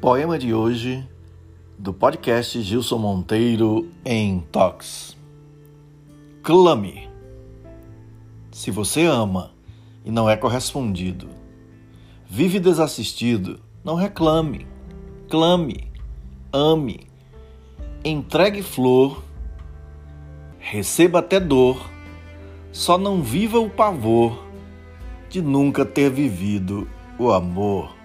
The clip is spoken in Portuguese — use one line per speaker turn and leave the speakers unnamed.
poema de hoje do podcast Gilson Monteiro em Tox. Clame. Se você ama e não é correspondido, vive desassistido, não reclame. Clame, ame, entregue flor, receba até dor, só não viva o pavor de nunca ter vivido o amor.